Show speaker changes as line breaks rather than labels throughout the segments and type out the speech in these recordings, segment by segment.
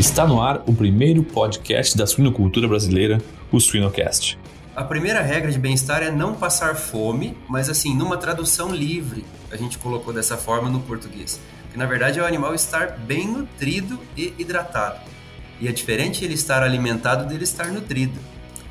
Está no ar o primeiro podcast da suinocultura brasileira, o Suinocast.
A primeira regra de bem-estar é não passar fome, mas assim, numa tradução livre, a gente colocou dessa forma no português. Que na verdade é o animal estar bem nutrido e hidratado. E é diferente ele estar alimentado dele estar nutrido.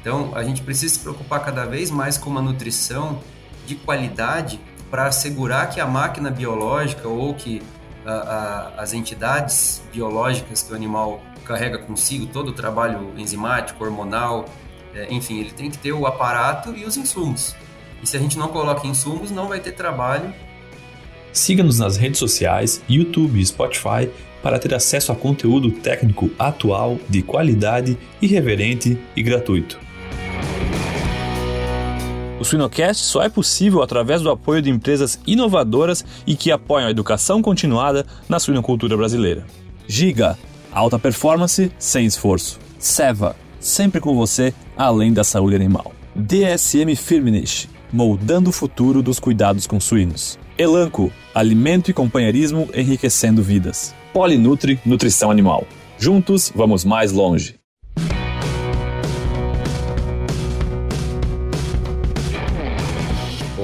Então, a gente precisa se preocupar cada vez mais com uma nutrição de qualidade para assegurar que a máquina biológica ou que a, a, as entidades biológicas que o animal carrega consigo, todo o trabalho enzimático, hormonal, é, enfim, ele tem que ter o aparato e os insumos. E se a gente não coloca insumos, não vai ter trabalho.
Siga-nos nas redes sociais, YouTube e Spotify para ter acesso a conteúdo técnico atual, de qualidade, irreverente e gratuito. Suinocast só é possível através do apoio de empresas inovadoras e que apoiam a educação continuada na suinocultura brasileira. Giga, alta performance sem esforço. Seva, sempre com você, além da saúde animal. DSM Firmenich, moldando o futuro dos cuidados com suínos. Elanco, alimento e companheirismo enriquecendo vidas. Polinutri, nutrição animal. Juntos, vamos mais longe.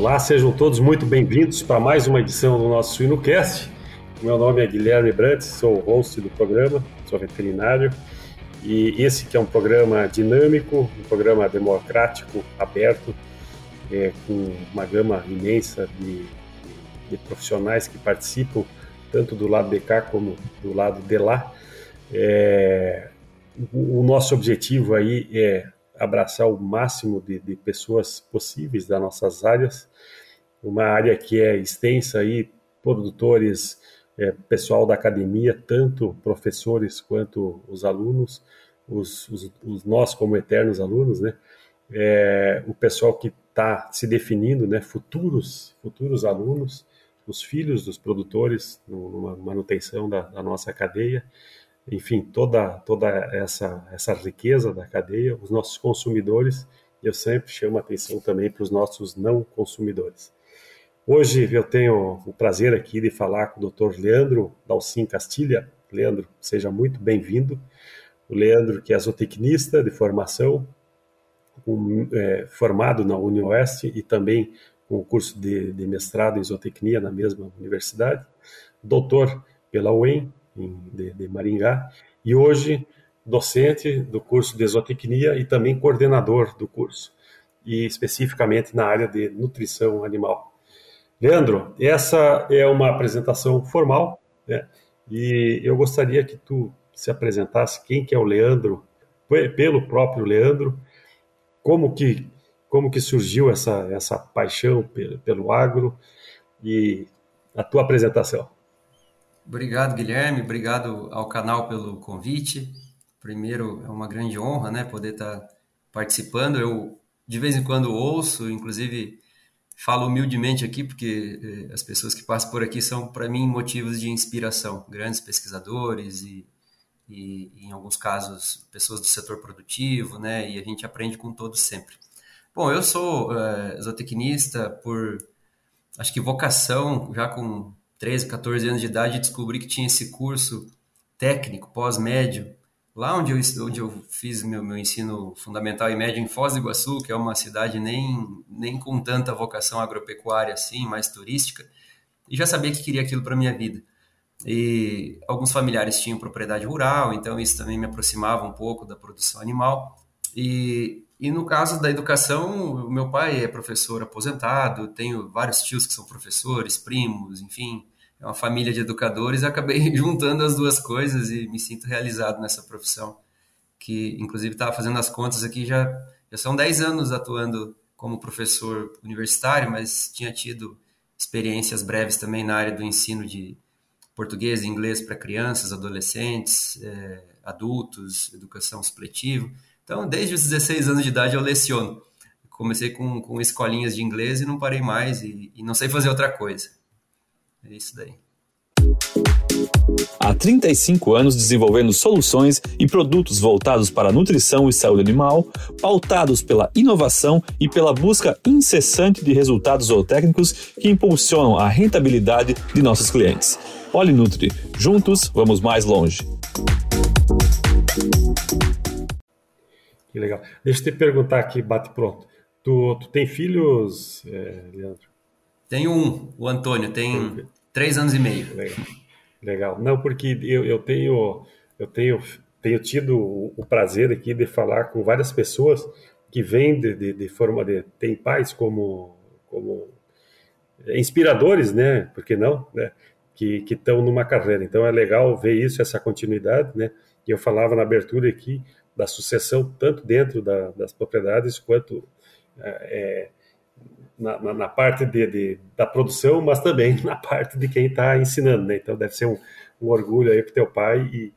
Olá, sejam todos muito bem-vindos para mais uma edição do nosso SuinoCast. Meu nome é Guilherme Brandt, sou o host do programa, sou veterinário. E esse que é um programa dinâmico, um programa democrático, aberto, é, com uma gama imensa de, de, profissionais que participam, tanto do lado de cá como do lado de lá. É, o nosso objetivo aí é abraçar o máximo de, de, pessoas possíveis das nossas áreas, uma área que é extensa aí, produtores, é, pessoal da academia, tanto professores quanto os alunos, os, os, os nós como eternos alunos, né? É, o pessoal que está se definindo, né? Futuros, futuros alunos, os filhos dos produtores, numa manutenção da, da nossa cadeia, enfim, toda, toda essa, essa riqueza da cadeia, os nossos consumidores, eu sempre chamo atenção também para os nossos não consumidores. Hoje eu tenho o prazer aqui de falar com o Dr. Leandro Dalcin Castilha. Leandro, seja muito bem-vindo. O Leandro, que é zootecnista de formação, um, é, formado na UniOeste e também com o curso de, de mestrado em zootecnia na mesma universidade, doutor pela UEM, de, de Maringá, e hoje docente do curso de zootecnia e também coordenador do curso, e especificamente na área de nutrição animal. Leandro, essa é uma apresentação formal, né? E eu gostaria que tu se apresentasse quem que é o Leandro, pelo próprio Leandro, como que como que surgiu essa essa paixão pelo, pelo agro e a tua apresentação.
Obrigado, Guilherme. Obrigado ao canal pelo convite. Primeiro, é uma grande honra, né, poder estar participando. Eu de vez em quando ouço, inclusive falo humildemente aqui porque eh, as pessoas que passam por aqui são para mim motivos de inspiração, grandes pesquisadores e, e, em alguns casos pessoas do setor produtivo, né? E a gente aprende com todos sempre. Bom, eu sou é, zootecnista por acho que vocação, já com 13, 14 anos de idade, descobri que tinha esse curso técnico, pós-médio, lá onde eu, onde eu fiz meu, meu ensino fundamental e médio, em Foz do Iguaçu, que é uma cidade nem, nem com tanta vocação agropecuária assim, mais turística, e já sabia que queria aquilo para minha vida. E alguns familiares tinham propriedade rural, então isso também me aproximava um pouco da produção animal. E, e no caso da educação, meu pai é professor aposentado, tenho vários tios que são professores, primos, enfim, é uma família de educadores. Acabei juntando as duas coisas e me sinto realizado nessa profissão, que inclusive estava fazendo as contas aqui, já, já são 10 anos atuando como professor universitário, mas tinha tido experiências breves também na área do ensino de português e inglês para crianças, adolescentes, é, adultos, educação supletiva. Então, desde os 16 anos de idade eu leciono. Comecei com, com escolinhas de inglês e não parei mais e, e não sei fazer outra coisa. É isso daí.
Há 35 anos desenvolvendo soluções e produtos voltados para a nutrição e saúde animal, pautados pela inovação e pela busca incessante de resultados zootécnicos que impulsionam a rentabilidade de nossos clientes. Polinutri, juntos vamos mais longe.
Que legal. Deixa eu te perguntar aqui, bate pronto. Tu, tu tem filhos, é, Leandro?
Tenho um, o Antônio, tem, tem três anos e meio.
Legal. legal. Não, porque eu, eu tenho eu tenho tenho tido o prazer aqui de falar com várias pessoas que vêm de, de, de forma de tem pais como como inspiradores, né? Por que não, né? Que estão numa carreira. Então é legal ver isso, essa continuidade, né? E eu falava na abertura aqui da sucessão tanto dentro da, das propriedades quanto é, na, na, na, parte de, de, da produção, mas também na parte de quem está ensinando, né? Então deve ser um, um orgulho aí para teu pai e,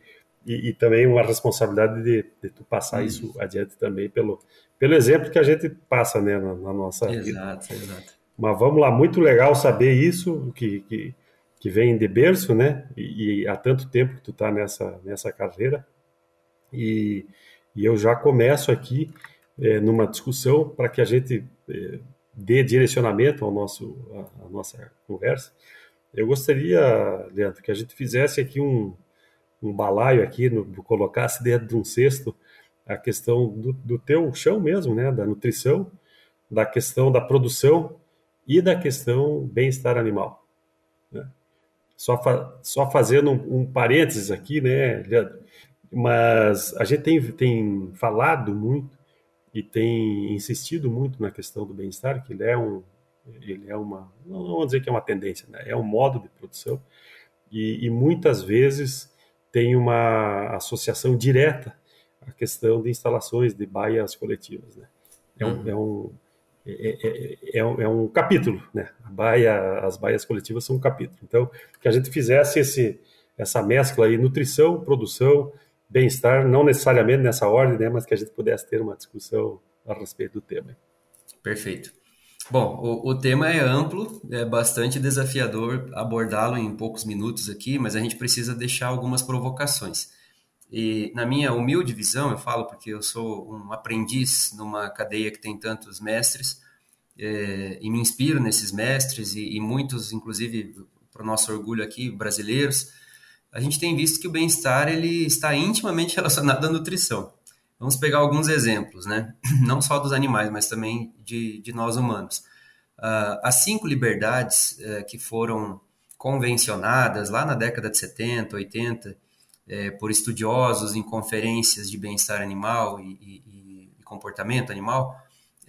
e, e, também uma responsabilidade de, de tu passar isso. isso adiante também pelo, pelo exemplo que a gente passa, né, na, na nossa
exato, vida. Exato, exato.
Mas vamos lá, muito legal saber isso, que, que, que vem de berço, né? E, e há tanto tempo que tu está nessa, nessa carreira. E, e eu já começo aqui é, numa discussão para que a gente é, dê direcionamento ao nosso, à, à nossa conversa. Eu gostaria, Leandro, que a gente fizesse aqui um, um balaio aqui, no, colocasse dentro de um cesto a questão do, do teu chão mesmo, né, da nutrição, da questão da produção e da questão bem-estar animal. Né? Só, fa só fazendo um, um parênteses aqui, né, Leandro, mas a gente tem, tem falado muito e tem insistido muito na questão do bem-estar, que ele é um, ele é uma, não dizer que é uma tendência, né? é um modo de produção e, e muitas vezes tem uma associação direta à questão de instalações de baias coletivas, né? É um, é um é, é, é, um, é, um, capítulo, né? Baia, as baias coletivas são um capítulo. Então, que a gente fizesse esse, essa mescla aí, nutrição, produção, bem-estar, não necessariamente nessa ordem, né, mas que a gente pudesse ter uma discussão a respeito do tema.
Perfeito. Bom, o, o tema é amplo, é bastante desafiador abordá-lo em poucos minutos aqui, mas a gente precisa deixar algumas provocações. E na minha humilde visão, eu falo porque eu sou um aprendiz numa cadeia que tem tantos mestres, é, e me inspiro nesses mestres, e, e muitos, inclusive, para o nosso orgulho aqui, brasileiros, a gente tem visto que o bem-estar ele está intimamente relacionado à nutrição. Vamos pegar alguns exemplos, né? Não só dos animais, mas também de, de nós humanos. Uh, as cinco liberdades uh, que foram convencionadas lá na década de 70, 80, uh, por estudiosos em conferências de bem-estar animal e, e, e comportamento animal,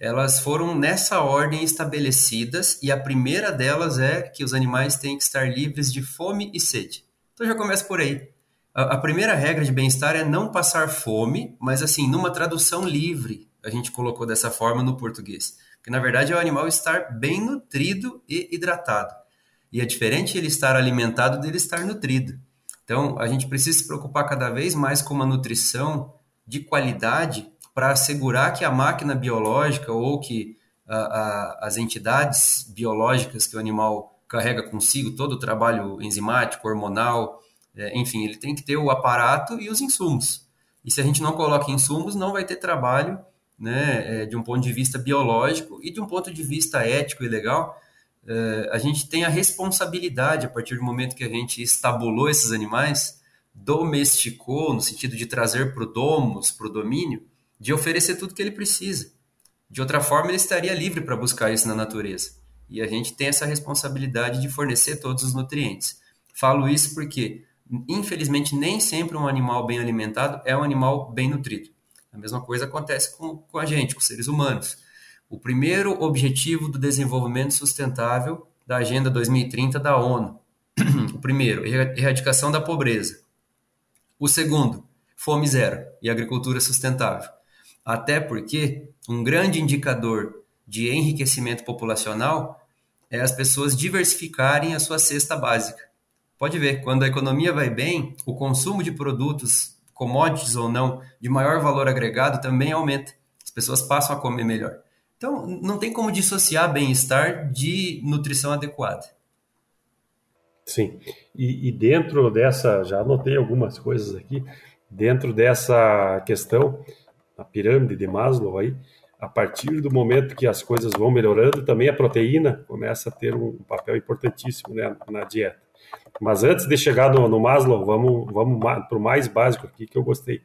elas foram nessa ordem estabelecidas e a primeira delas é que os animais têm que estar livres de fome e sede. Então já começa por aí. A, a primeira regra de bem-estar é não passar fome, mas assim, numa tradução livre, a gente colocou dessa forma no português. Que na verdade é o animal estar bem nutrido e hidratado. E é diferente ele estar alimentado dele estar nutrido. Então, a gente precisa se preocupar cada vez mais com uma nutrição de qualidade para assegurar que a máquina biológica ou que a, a, as entidades biológicas que o animal carrega consigo todo o trabalho enzimático, hormonal, é, enfim, ele tem que ter o aparato e os insumos. E se a gente não coloca insumos, não vai ter trabalho né, é, de um ponto de vista biológico e de um ponto de vista ético e legal. É, a gente tem a responsabilidade, a partir do momento que a gente estabulou esses animais, domesticou, no sentido de trazer para o domus, para o domínio, de oferecer tudo que ele precisa. De outra forma, ele estaria livre para buscar isso na natureza. E a gente tem essa responsabilidade de fornecer todos os nutrientes. Falo isso porque, infelizmente, nem sempre um animal bem alimentado é um animal bem nutrido. A mesma coisa acontece com, com a gente, com os seres humanos. O primeiro objetivo do desenvolvimento sustentável da Agenda 2030 da ONU. o primeiro, erradicação da pobreza. O segundo, fome zero e agricultura sustentável. Até porque um grande indicador de enriquecimento populacional é as pessoas diversificarem a sua cesta básica. Pode ver, quando a economia vai bem, o consumo de produtos, commodities ou não, de maior valor agregado também aumenta. As pessoas passam a comer melhor. Então, não tem como dissociar bem-estar de nutrição adequada.
Sim, e, e, dentro dessa, já anotei algumas coisas aqui, dentro dessa questão, a pirâmide de Maslow aí, a partir do momento que as coisas vão melhorando, também a proteína começa a ter um papel importantíssimo né, na dieta. Mas antes de chegar no, no Maslow, vamos, vamos para o mais básico aqui que eu gostei.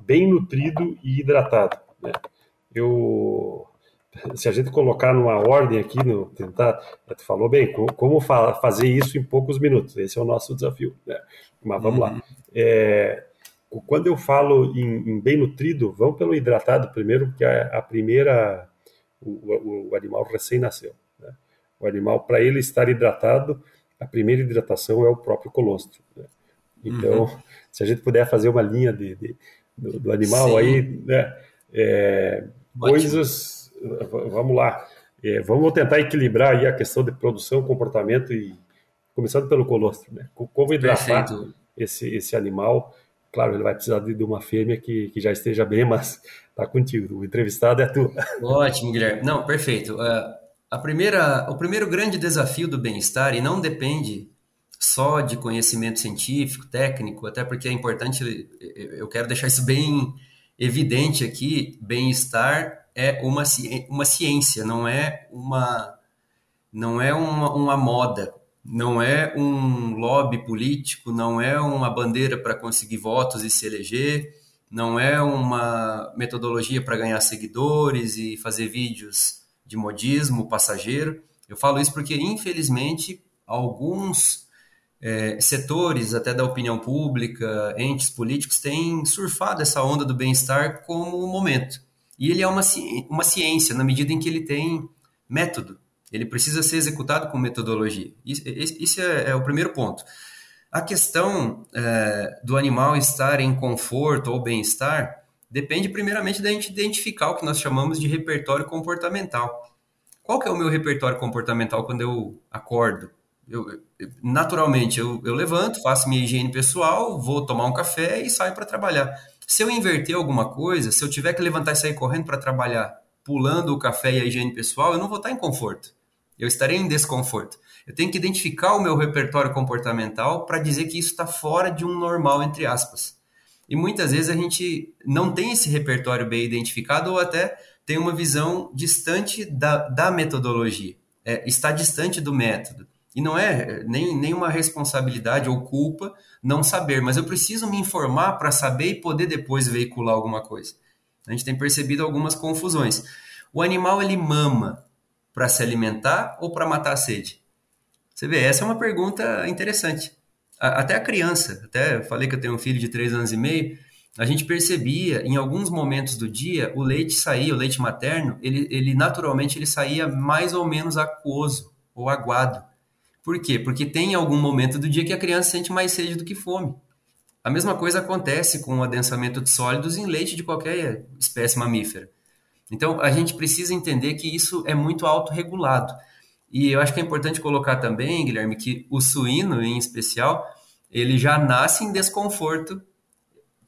Bem nutrido e hidratado. Né? Eu, se a gente colocar numa ordem aqui, no, tentar, tu falou bem, como, como fa fazer isso em poucos minutos, esse é o nosso desafio. Né? Mas vamos uhum. lá. É, quando eu falo em, em, bem nutrido, vamos pelo hidratado primeiro, porque é a primeira, o, o, o animal recém-nasceu. Né? O animal, para ele estar hidratado, a primeira hidratação é o próprio colostro. Né? Então, uhum. se a gente puder fazer uma linha de, de do, do, animal Sim. aí, né? É, coisas, vamos lá, é, vamos tentar equilibrar aí a questão de produção, comportamento e começando pelo colostro, né? Como hidratar esse, esse animal. Claro, ele vai precisar de, uma fêmea que, que já esteja bem, mas tá contigo. O entrevistado é tu.
Ótimo, Guilherme. Não, perfeito. Uh, a primeira, o primeiro grande desafio do bem-estar, e não depende só de conhecimento científico, técnico, até porque é importante, eu quero deixar isso bem evidente aqui, bem-estar é uma, uma ciência, não é uma não é uma, uma moda, não é um lobby político, não é uma bandeira para conseguir votos e se eleger, não é uma metodologia para ganhar seguidores e fazer vídeos de modismo passageiro. Eu falo isso porque, infelizmente, alguns é, setores, até da opinião pública, entes políticos, têm surfado essa onda do bem-estar como momento. E ele é uma, uma ciência, na medida em que ele tem método. Ele precisa ser executado com metodologia. Isso, é, é, o primeiro ponto. A questão é, do animal estar em conforto ou bem-estar depende primeiramente da gente identificar o que nós chamamos de repertório comportamental. Qual que é o meu repertório comportamental quando eu acordo? Eu, naturalmente, eu, eu levanto, faço minha higiene pessoal, vou tomar um café e saio para trabalhar. Se eu inverter alguma coisa, se eu tiver que levantar e sair correndo para trabalhar, pulando o café e a higiene pessoal, eu não vou estar em conforto. Eu estarei em desconforto. Eu tenho que identificar o meu repertório comportamental para dizer que isso está fora de um normal, entre aspas. E muitas vezes a gente não tem esse repertório bem identificado ou até tem uma visão distante da, da metodologia, é, está distante do método. E não é nem, nenhuma responsabilidade ou culpa não saber, mas eu preciso me informar para saber e poder depois veicular alguma coisa. A gente tem percebido algumas confusões. O animal ele mama para se alimentar ou para matar a sede? Você vê, essa é uma pergunta interessante. Até a criança, até falei que eu tenho um filho de 3 anos e meio, a gente percebia em alguns momentos do dia o leite saía, o leite materno, ele, ele naturalmente ele saía mais ou menos aquoso ou aguado. Por quê? Porque tem algum momento do dia que a criança sente mais sede do que fome. A mesma coisa acontece com o adensamento de sólidos em leite de qualquer espécie mamífera. Então, a gente precisa entender que isso é muito autorregulado. E eu acho que é importante colocar também, Guilherme, que o suíno, em especial, ele já nasce em desconforto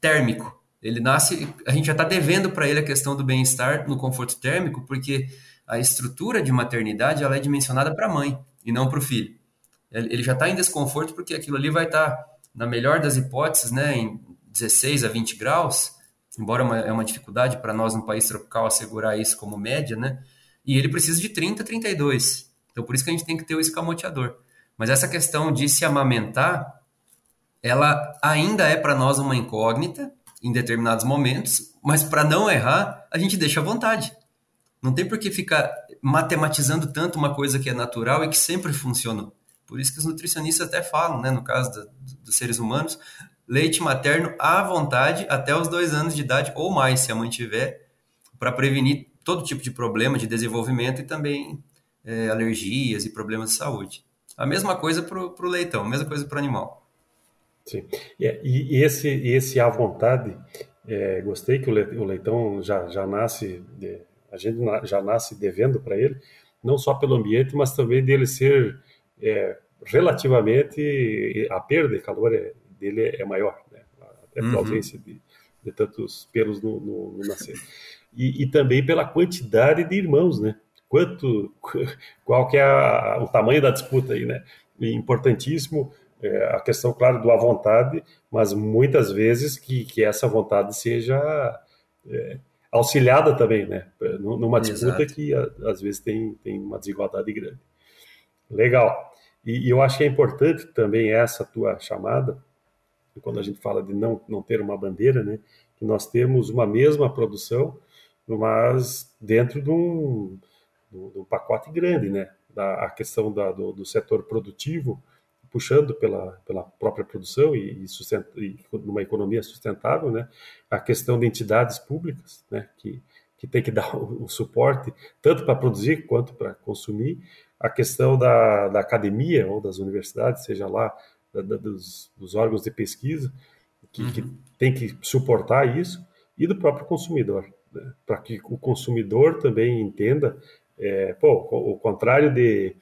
térmico. Ele nasce, a gente já está devendo para ele a questão do bem-estar no conforto térmico, porque a estrutura de maternidade ela é dimensionada para a mãe e não para o filho ele já está em desconforto porque aquilo ali vai estar, tá, na melhor das hipóteses, né, em 16 a 20 graus, embora é uma, é uma dificuldade para nós no país tropical assegurar isso como média, né, e ele precisa de 30 a 32. Então, por isso que a gente tem que ter o escamoteador. Mas essa questão de se amamentar, ela ainda é para nós uma incógnita em determinados momentos, mas para não errar, a gente deixa à vontade. Não tem por que ficar matematizando tanto uma coisa que é natural e que sempre funcionou. Por isso que os nutricionistas até falam, né, no caso da, dos seres humanos, leite materno à vontade até os dois anos de idade ou mais, se a mãe tiver, para prevenir todo tipo de problema de desenvolvimento e também é, alergias e problemas de saúde. A mesma coisa para o leitão, a mesma coisa para o animal.
Sim. E, e, esse, esse à vontade, é, gostei que o leitão já, já nasce, a gente já nasce devendo para ele, não só pelo ambiente, mas também dele ser é, relativamente a perda de calor é, dele é maior, né? até pela uhum. ausência de, de, tantos pelos no, no, no nascer. E, e, também pela quantidade de irmãos, né? Quanto, qual que é a, o tamanho da disputa aí, né? E importantíssimo é, a questão, claro, do à vontade, mas muitas vezes que, que essa vontade seja é, auxiliada também, né? Numa disputa Exato. que às vezes tem, tem uma desigualdade grande. Legal. E, e, eu acho que é importante também essa tua chamada, quando a gente fala de não, não ter uma bandeira, né? Que nós temos uma mesma produção mas dentro de um, de um pacote grande, né? Da, a questão da, do, do, setor produtivo, puxando pela, pela própria produção e, e, sustenta, e numa economia sustentável, né? A questão de entidades públicas, né? Que, que tem que dar o suporte tanto para produzir quanto para consumir. A questão da, da academia ou das universidades, seja lá da, da, dos, dos, órgãos de pesquisa, que, uhum. que tem que suportar isso, e do próprio consumidor, né? para que o consumidor também entenda é, pô, o contrário de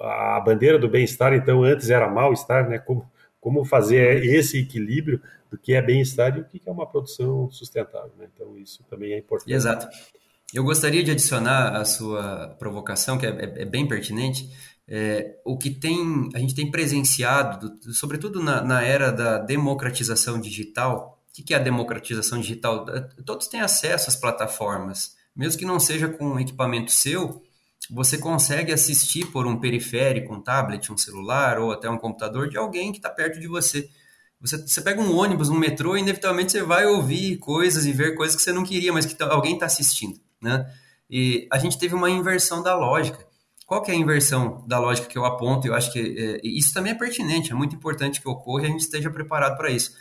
a bandeira do bem-estar, então antes era mal-estar, né? Como, como fazer esse equilíbrio do que é bem-estar e o que é uma produção sustentável, né? Então isso também é importante.
Exato. Eu gostaria de adicionar a sua provocação, que é, é, é bem pertinente, é, o que tem a gente tem presenciado, sobretudo na, na era da democratização digital. O que é a democratização digital? Todos têm acesso às plataformas mesmo que não seja com equipamento seu, você consegue assistir por um periférico, um tablet, um celular ou até um computador de alguém que está perto de você. você. Você pega um ônibus, um metrô, e inevitavelmente você vai ouvir coisas e ver coisas que você não queria, mas que tá, alguém está assistindo, né? E a gente teve uma inversão da lógica. Qual é a inversão da lógica que eu aponto? Eu acho que é, isso também é pertinente, é muito importante que ocorra e a gente esteja preparado para isso.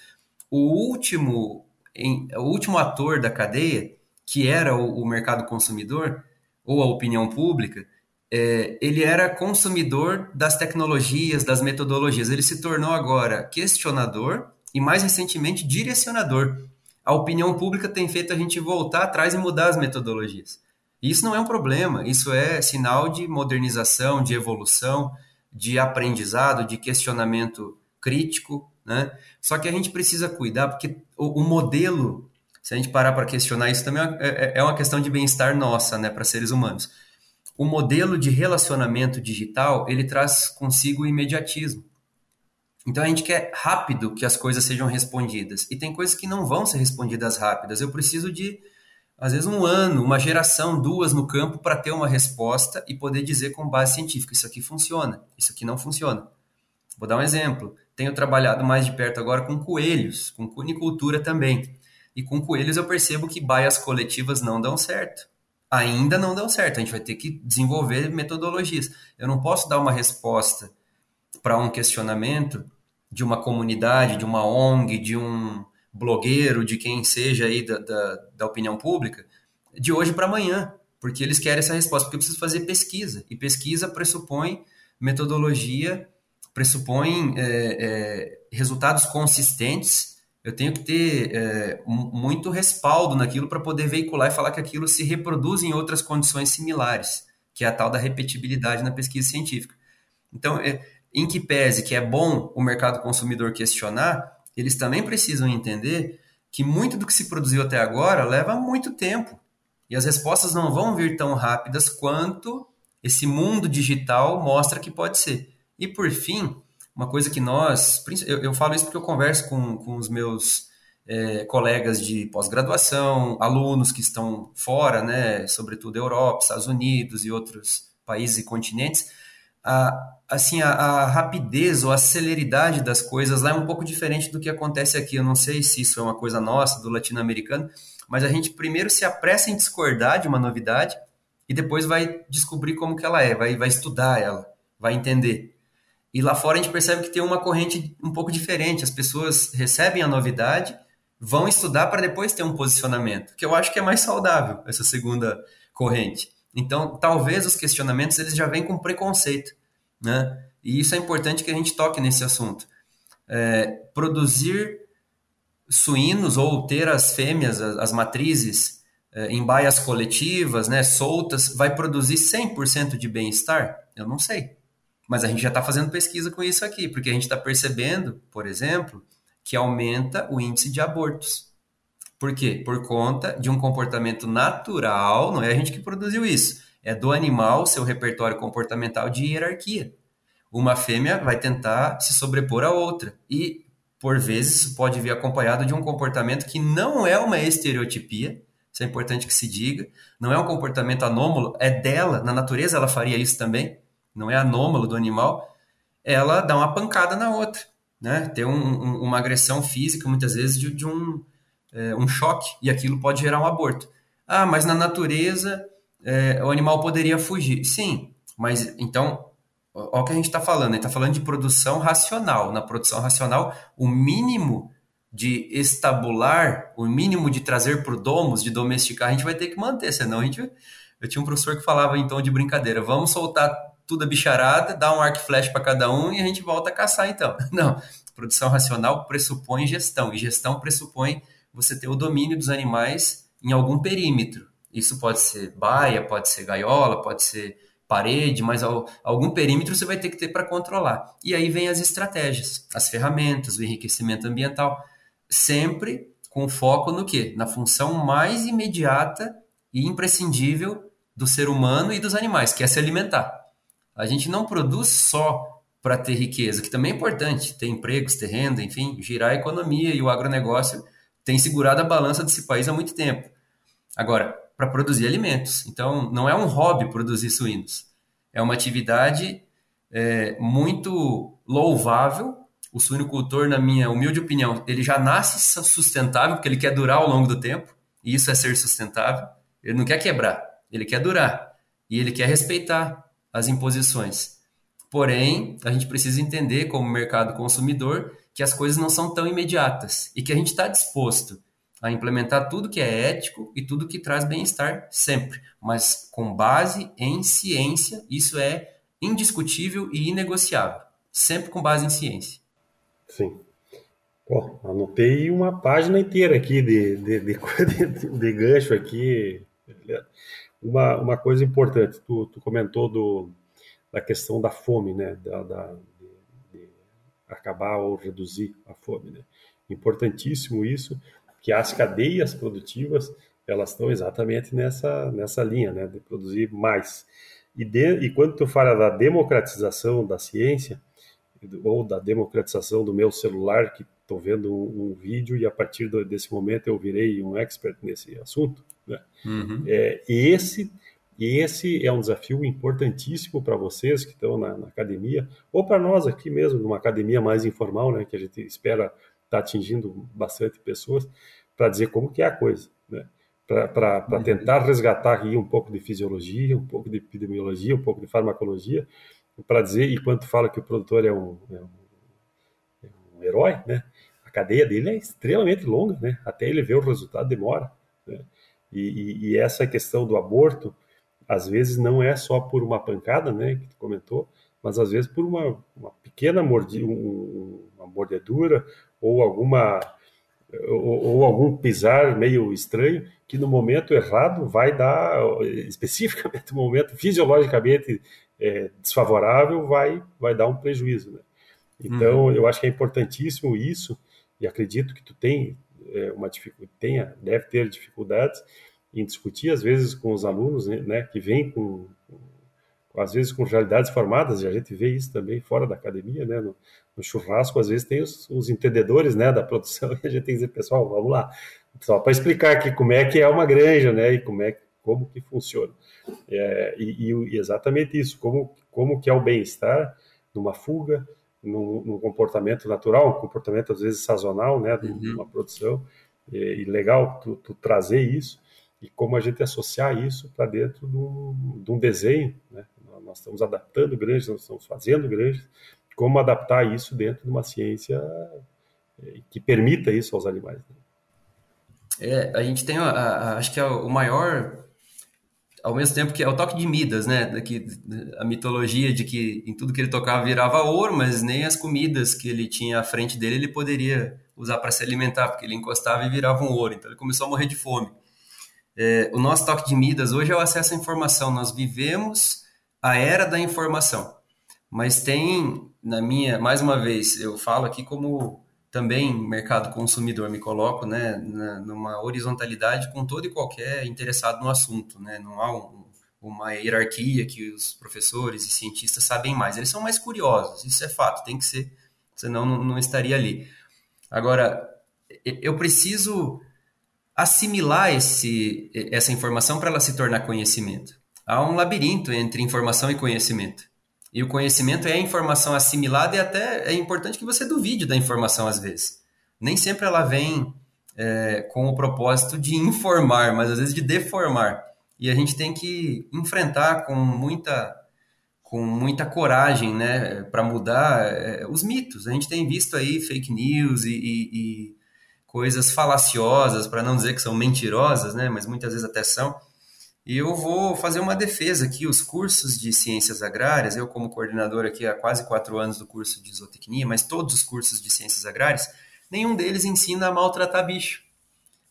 O último, em, o último ator da cadeia que era o, o mercado consumidor ou a opinião pública, é, ele era consumidor das tecnologias, das metodologias. Ele se tornou agora questionador e, mais recentemente, direcionador. A opinião pública tem feito a gente voltar atrás e mudar as metodologias. Isso não é um problema, isso é sinal de modernização, de evolução, de aprendizado, de questionamento crítico. Né? Só que a gente precisa cuidar, porque o, o modelo se a gente parar para questionar isso também é, é, é uma questão de bem-estar nossa, né, para seres humanos. O modelo de relacionamento digital, ele traz consigo o imediatismo. Então a gente quer rápido que as coisas sejam respondidas. E tem coisas que não vão ser respondidas rápidas. Eu preciso de, às vezes, um ano, uma geração, duas no campo para ter uma resposta e poder dizer com base científica: isso aqui funciona, isso aqui não funciona. Vou dar um exemplo. Tenho trabalhado mais de perto agora com coelhos, com cunicultura também. E com coelhos eu percebo que baias coletivas não dão certo. Ainda não dão certo. A gente vai ter que desenvolver metodologias. Eu não posso dar uma resposta para um questionamento de uma comunidade, de uma ONG, de um blogueiro, de quem seja aí da, da, da opinião pública, de hoje para amanhã, porque eles querem essa resposta, porque eu preciso fazer pesquisa, e pesquisa pressupõe metodologia, pressupõe é, é, resultados consistentes eu tenho que ter é, muito respaldo naquilo para poder veicular e falar que aquilo se reproduz em outras condições similares, que é a tal da repetibilidade na pesquisa científica. Então, é, em que pese que é bom o mercado consumidor questionar, eles também precisam entender que muito do que se produziu até agora leva muito tempo. E as respostas não vão vir tão rápidas quanto esse mundo digital mostra que pode ser. E por fim, uma coisa que nós, eu, eu falo isso porque eu converso com, com os meus é, colegas de pós-graduação, alunos que estão fora, né, sobretudo Europa, Estados Unidos e outros países e continentes, a, assim, a, a, rapidez ou a celeridade das coisas lá é um pouco diferente do que acontece aqui. Eu não sei se isso é uma coisa nossa, do latino-americano, mas a gente primeiro se apressa em discordar de uma novidade e depois vai descobrir como que ela é, vai, vai estudar ela, vai entender. E lá fora a gente percebe que tem uma corrente um pouco diferente. As pessoas recebem a novidade, vão estudar para depois ter um posicionamento, que eu acho que é mais saudável essa segunda corrente. Então, talvez os questionamentos eles já vêm com preconceito, né? E isso é importante que a gente toque nesse assunto. É, produzir suínos ou ter as fêmeas, as, as matrizes, é, em baias coletivas, né, soltas, vai produzir 100% de bem-estar? Eu não sei. Mas a gente já está fazendo pesquisa com isso aqui, porque a gente está percebendo, por exemplo, que aumenta o índice de abortos. Por quê? Por conta de um comportamento natural, não é a gente que produziu isso, é do animal, seu repertório comportamental de hierarquia. Uma fêmea vai tentar se sobrepor à outra e, por vezes, pode vir acompanhado de um comportamento que não é uma estereotipia, isso é importante que se diga, não é um comportamento anômalo, é dela, na natureza ela faria isso também, não é anômalo do animal, ela dá uma pancada na outra, né? Tem um, um, uma agressão física, muitas vezes, de, de um, é, um choque, e aquilo pode gerar um aborto. Ah, mas na natureza é, o animal poderia fugir. Sim, mas então, olha o que a gente está falando. Está falando de produção racional. Na produção racional, o mínimo de estabular, o mínimo de trazer para o domus, de domesticar, a gente vai ter que manter, senão a gente. Eu tinha um professor que falava tom de brincadeira: vamos soltar tudo a bicharada, dar um arco e flecha para cada um e a gente volta a caçar então. Não, produção racional pressupõe gestão, e gestão pressupõe você ter o domínio dos animais em algum perímetro. Isso pode ser baia, pode ser gaiola, pode ser parede, mas algum perímetro você vai ter que ter para controlar. E aí vem as estratégias, as ferramentas, o enriquecimento ambiental, sempre com foco no quê? Na função mais imediata e imprescindível do ser humano e dos animais, que é se alimentar. A gente não produz só para ter riqueza, que também é importante, ter empregos, ter renda, enfim, girar a economia e o agronegócio tem segurado a balança desse país há muito tempo. Agora, para produzir alimentos. Então, não é um hobby produzir suínos. É uma atividade é, muito louvável. O suinocultor, na minha humilde opinião, ele já nasce sustentável, porque ele quer durar ao longo do tempo. E isso é ser sustentável. Ele não quer quebrar, ele quer durar. E ele quer respeitar as imposições. Porém, a gente precisa entender, como mercado consumidor, que as coisas não são tão imediatas e que a gente está disposto a implementar tudo que é ético e tudo que traz bem-estar sempre, mas com base em ciência, isso é indiscutível e inegociável, sempre com base em ciência.
Sim. Pô, anotei uma página inteira aqui de, de, de, de, de gancho aqui. Uma, uma coisa importante, tu, tu comentou do, da questão da fome, né? Da, da acabar ou reduzir a fome, né? Importantíssimo isso que as cadeias produtivas elas estão exatamente nessa, nessa linha, né, de produzir mais. E, de, e quando tu fala da democratização da ciência, ou da democratização do meu celular, que estou vendo um, um, vídeo e a partir do, desse momento eu virei um expert nesse assunto, né? Uhum. É, e esse e esse é um desafio importantíssimo para vocês que estão na, na academia, ou para nós aqui mesmo, numa academia mais informal, né, que a gente espera está atingindo bastante pessoas, para dizer como que é a coisa, né? para uhum. tentar resgatar aqui um pouco de fisiologia, um pouco de epidemiologia, um pouco de farmacologia, para dizer, e quando fala que o produtor é um, é um, é um, herói, né? a cadeia dele é extremamente longa, né? até ele ver o resultado demora. Né? E, e, e, essa questão do aborto, às vezes não é só por uma pancada, né, que tu comentou, mas às vezes por uma, uma pequena mordi, um, uma mordedura ou alguma ou, ou, algum pisar meio estranho que no momento errado vai dar especificamente no momento fisiologicamente é, desfavorável vai vai dar um prejuízo né? então uhum. eu acho que é importantíssimo isso e acredito que tu tem é, uma dificuldade tenha deve ter dificuldades em discutir às vezes com os alunos né, que vêm com, às vezes com realidades formadas, e a gente vê isso também fora da academia, né? No, no churrasco, às vezes tem os, os, entendedores, né, da produção, e a gente tem que dizer, pessoal, vamos lá, só para explicar aqui como é que é uma granja, né, e como é como que funciona. É, e, e, exatamente isso, como, como que é o bem-estar numa fuga, num, num, comportamento natural, um comportamento às vezes sazonal, né, de uhum. uma produção, e, e legal tu, tu, trazer isso, e como a gente associar isso para dentro de um, de desenho, né, nós estamos adaptando granjas, nós estamos fazendo granjas, como adaptar isso dentro de uma ciência eh, que permita isso aos animais. Né?
É, a gente tem, a, a, acho que é o maior, ao mesmo tempo que é o toque de Midas, né? Que, a mitologia de que em tudo que ele tocava virava ouro, mas nem as comidas que ele tinha à frente dele ele poderia usar para se alimentar, porque ele encostava e virava um ouro. Então ele começou a morrer de fome. É, o nosso toque de Midas hoje é o acesso à informação. Nós vivemos a era da informação. Mas tem, na minha, mais uma vez, eu falo aqui como também mercado consumidor, me coloco né, na, numa horizontalidade com todo e qualquer interessado no assunto. Né? Não há um, uma hierarquia que os professores e cientistas sabem mais. Eles são mais curiosos, isso é fato, tem que ser, senão não, não estaria ali. Agora, eu preciso assimilar esse, essa informação para ela se tornar conhecimento há um labirinto entre informação e conhecimento. E o conhecimento é a informação assimilada e até é importante que você duvide da informação às vezes. Nem sempre ela vem é, com o propósito de informar, mas às vezes de deformar. E a gente tem que enfrentar com muita com muita coragem, né, para mudar é, os mitos. A gente tem visto aí fake news e, e, e coisas falaciosas, para não dizer que são mentirosas, né, mas muitas vezes até são. E eu vou fazer uma defesa aqui. Os cursos de ciências agrárias, eu como coordenador aqui há quase quatro anos do curso de zootecnia, mas todos os cursos de ciências agrárias, nenhum deles ensina a maltratar bicho.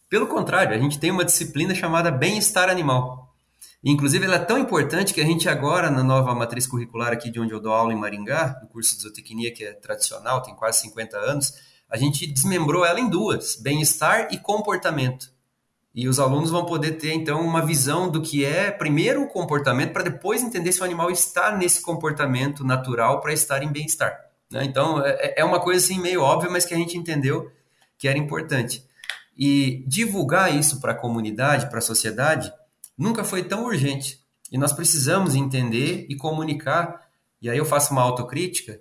Pelo contrário, a gente tem uma disciplina chamada bem-estar animal. Inclusive, ela é tão importante que a gente agora, na nova matriz curricular aqui de onde eu dou aula em Maringá, no curso de zootecnia, que é tradicional, tem quase 50 anos, a gente desmembrou ela em duas, bem-estar e comportamento. E os alunos vão poder ter, então, uma visão do que é, primeiro, o comportamento, para depois entender se o animal está nesse comportamento natural para estar em bem-estar. Né? Então, é, é uma coisa assim meio óbvia, mas que a gente entendeu que era importante. E divulgar isso para a comunidade, para a sociedade, nunca foi tão urgente. E nós precisamos entender e comunicar. E aí eu faço uma autocrítica.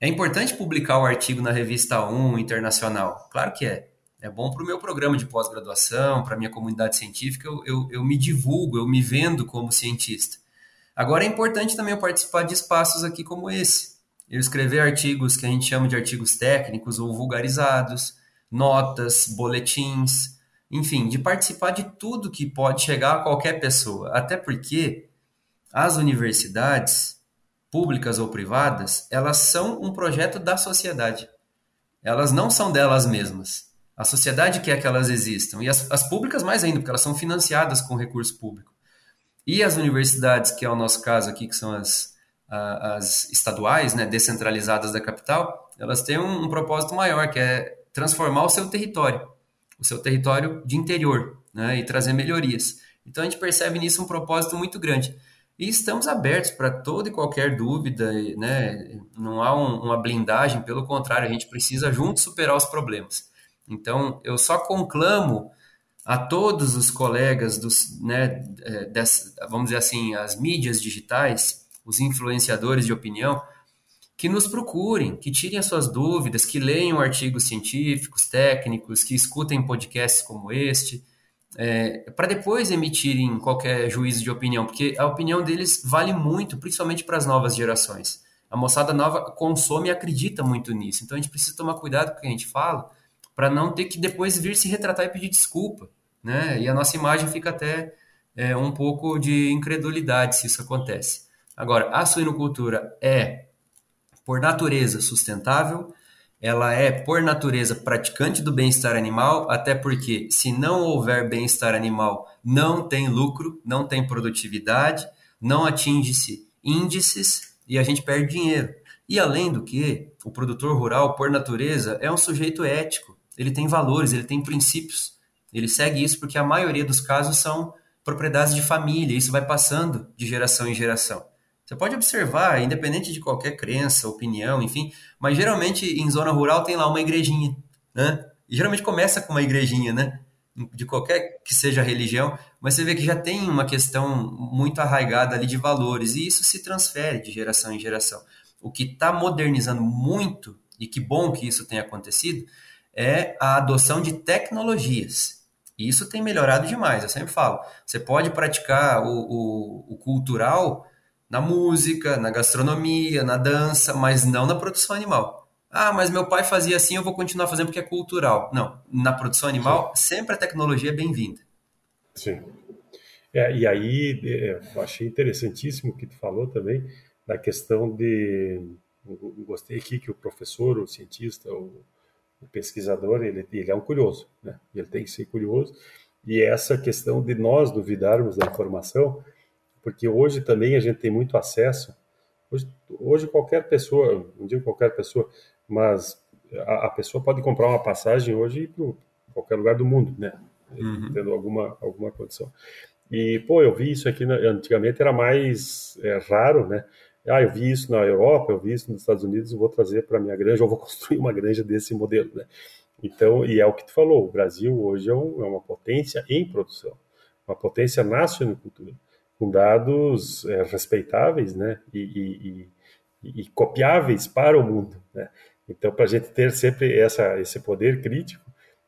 É importante publicar o artigo na revista 1 internacional. Claro que é. É bom para o meu programa de pós-graduação, para a minha comunidade científica, eu, eu, eu, me divulgo, eu me vendo como cientista. Agora é importante também eu participar de espaços aqui como esse. Eu escrever artigos que a gente chama de artigos técnicos ou vulgarizados, notas, boletins, enfim, de participar de tudo que pode chegar a qualquer pessoa. Até porque as universidades, públicas ou privadas, elas são um projeto da sociedade. Elas não são delas mesmas. A sociedade quer que elas existam. E as, as públicas mais ainda, porque elas são financiadas com recurso público. E as universidades, que é o nosso caso aqui, que são as, as estaduais, né, descentralizadas da capital, elas têm um, um propósito maior, que é transformar o seu território o seu território de interior né, e trazer melhorias. Então a gente percebe nisso um propósito muito grande. E estamos abertos para toda e qualquer dúvida, né? não há um, uma blindagem, pelo contrário, a gente precisa juntos superar os problemas. Então eu só conclamo a todos os colegas dos, né, é, dessa, vamos dizer assim, as mídias digitais, os influenciadores de opinião, que nos procurem, que tirem as suas dúvidas, que leiam artigos científicos, técnicos, que escutem podcasts como este, é, para depois emitirem qualquer juízo de opinião, porque a opinião deles vale muito, principalmente para as novas gerações. A moçada nova consome e acredita muito nisso. Então a gente precisa tomar cuidado com o que a gente fala, para não ter que depois vir se retratar e pedir desculpa. Né? E a nossa imagem fica até é, um pouco de incredulidade se isso acontece. Agora, a suinocultura é por natureza sustentável, ela é por natureza praticante do bem-estar animal, até porque se não houver bem-estar animal, não tem lucro, não tem produtividade, não atinge-se índices e a gente perde dinheiro. E além do que, o produtor rural, por natureza, é um sujeito ético. Ele tem valores, ele tem princípios. Ele segue isso porque a maioria dos casos são propriedades de família, isso vai passando de geração em geração. Você pode observar, independente de qualquer crença, opinião, enfim, mas geralmente em zona rural tem lá uma igrejinha, né? E geralmente começa com uma igrejinha, né? De qualquer que seja a religião, mas você vê que já tem uma questão muito arraigada ali de valores, e isso se transfere de geração em geração. O que está modernizando muito, e que bom que isso tenha acontecido, é a adoção de tecnologias. E isso tem melhorado demais, eu sempre falo. Você pode praticar o, o, o cultural na música, na gastronomia, na dança, mas não na produção animal. Ah, mas meu pai fazia assim, eu vou continuar fazendo porque é cultural. Não, na produção animal, Sim. sempre a tecnologia é bem-vinda.
Sim. É, e aí, é, eu achei interessantíssimo o que tu falou também, da questão de. Eu gostei aqui que o professor, o cientista, o, o pesquisador, ele, ele é um curioso, né? Ele tem que ser curioso. E essa questão de nós duvidarmos da informação, porque hoje também a gente tem muito acesso. Hoje, hoje qualquer pessoa, não digo qualquer pessoa, mas a, a pessoa pode comprar uma passagem hoje para qualquer lugar do mundo, né? Uhum. Tendo alguma, alguma condição. E, pô, eu vi isso aqui, antigamente era mais é, raro, né? Ah, eu vi isso na Europa, eu vi isso nos Estados Unidos, vou trazer para minha granja, eu vou construir uma granja desse modelo, né? Então, e é o que tu falou, o Brasil hoje é, um, é uma potência em produção, uma potência na suinocultura com dados é, respeitáveis né, e, e, e, copiáveis para o mundo. Né? Então, para a gente ter sempre essa, esse poder crítico,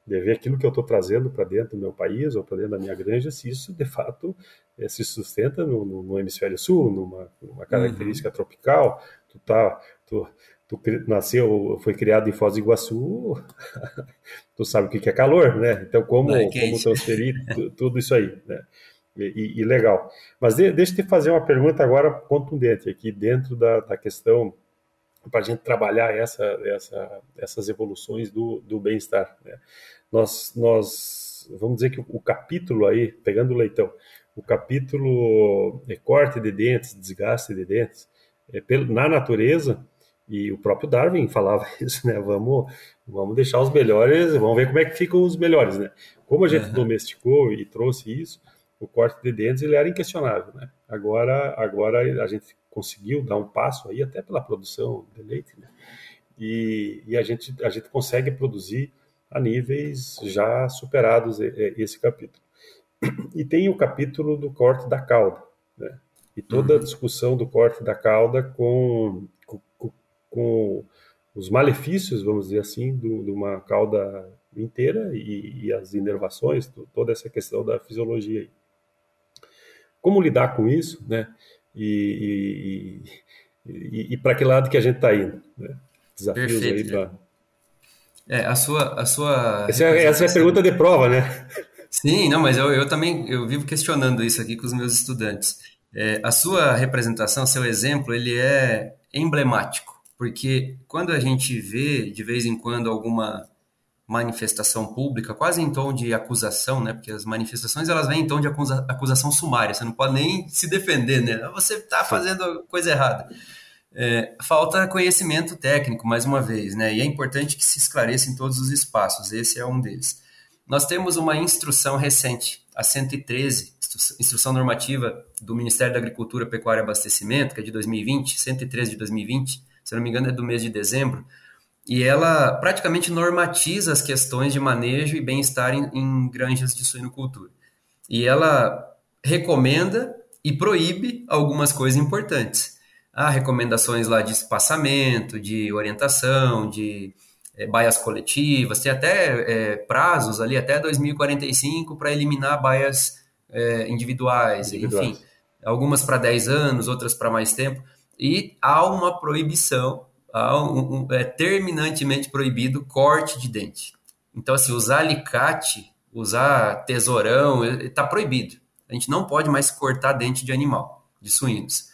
de ver aquilo que eu estou trazendo para dentro do meu país ou para dentro da minha granja, se isso de fato é, se sustenta no, no, no, hemisfério sul, numa, numa característica uhum. tropical. Tu tá, tu, tu nasceu, foi criado em Foz do Iguaçu, tu sabe o que é calor, né? Então como, é como transferir tudo isso aí, né? E, e, legal. Mas de, deixa eu te fazer uma pergunta agora contundente aqui dentro da, da questão para a gente trabalhar essa, essa, essas evoluções do, do bem-estar. Né? Nós, nós vamos dizer que o, o, capítulo aí, pegando o leitão, o capítulo é corte de dentes, desgaste de dentes, é, pelo, na natureza, e o próprio Darwin falava isso, né? Vamos, vamos deixar os melhores, vamos ver como é que ficam os melhores, né? Como a gente uhum. domesticou e trouxe isso, o corte de dentes ele era inquestionável, né? Agora, agora a gente conseguiu dar um passo aí até pela produção de leite, né? E, e a gente a gente consegue produzir a níveis já superados esse capítulo. E tem o capítulo do corte da cauda, né? E toda a uhum. discussão do corte da cauda com, com, com os malefícios, vamos dizer assim, de uma cauda inteira e, e as inervações, toda essa questão da fisiologia aí. Como lidar com isso, né? e, e, e, e para que lado que a gente está indo. Né?
Desafios Perfeito. aí para. É, a sua. A sua
essa, é, essa é a pergunta de prova, né?
Sim, não, mas eu, eu também eu vivo questionando isso aqui com os meus estudantes. É, a sua representação, seu exemplo, ele é emblemático, porque quando a gente vê de vez em quando alguma manifestação pública, quase em tom de acusação, né? Porque as manifestações elas vêm em tom de acusa, acusação sumária, você não pode nem se defender, né? Você está fazendo coisa errada. É, falta conhecimento técnico, mais uma vez, né? E é importante que se esclareça em todos os espaços, esse é um deles. Nós temos uma instrução recente, a 113, instrução normativa do Ministério da Agricultura, Pecuária e Abastecimento, que é de 2020, 113 de 2020, se não me engano é do mês de dezembro, e ela praticamente normatiza as questões de manejo e bem-estar em, em granjas de suinocultura. E ela recomenda e proíbe algumas coisas importantes. Há recomendações lá de espaçamento, de orientação, de é, baias coletivas, tem até é, prazos ali, até 2045, para eliminar baias é, individuais, individuais, enfim, algumas para 10 anos, outras para mais tempo. E há uma proibição um, um, é terminantemente proibido corte de dente. Então, assim, usar alicate, usar tesourão, está proibido. A gente não pode mais cortar dente de animal, de suínos.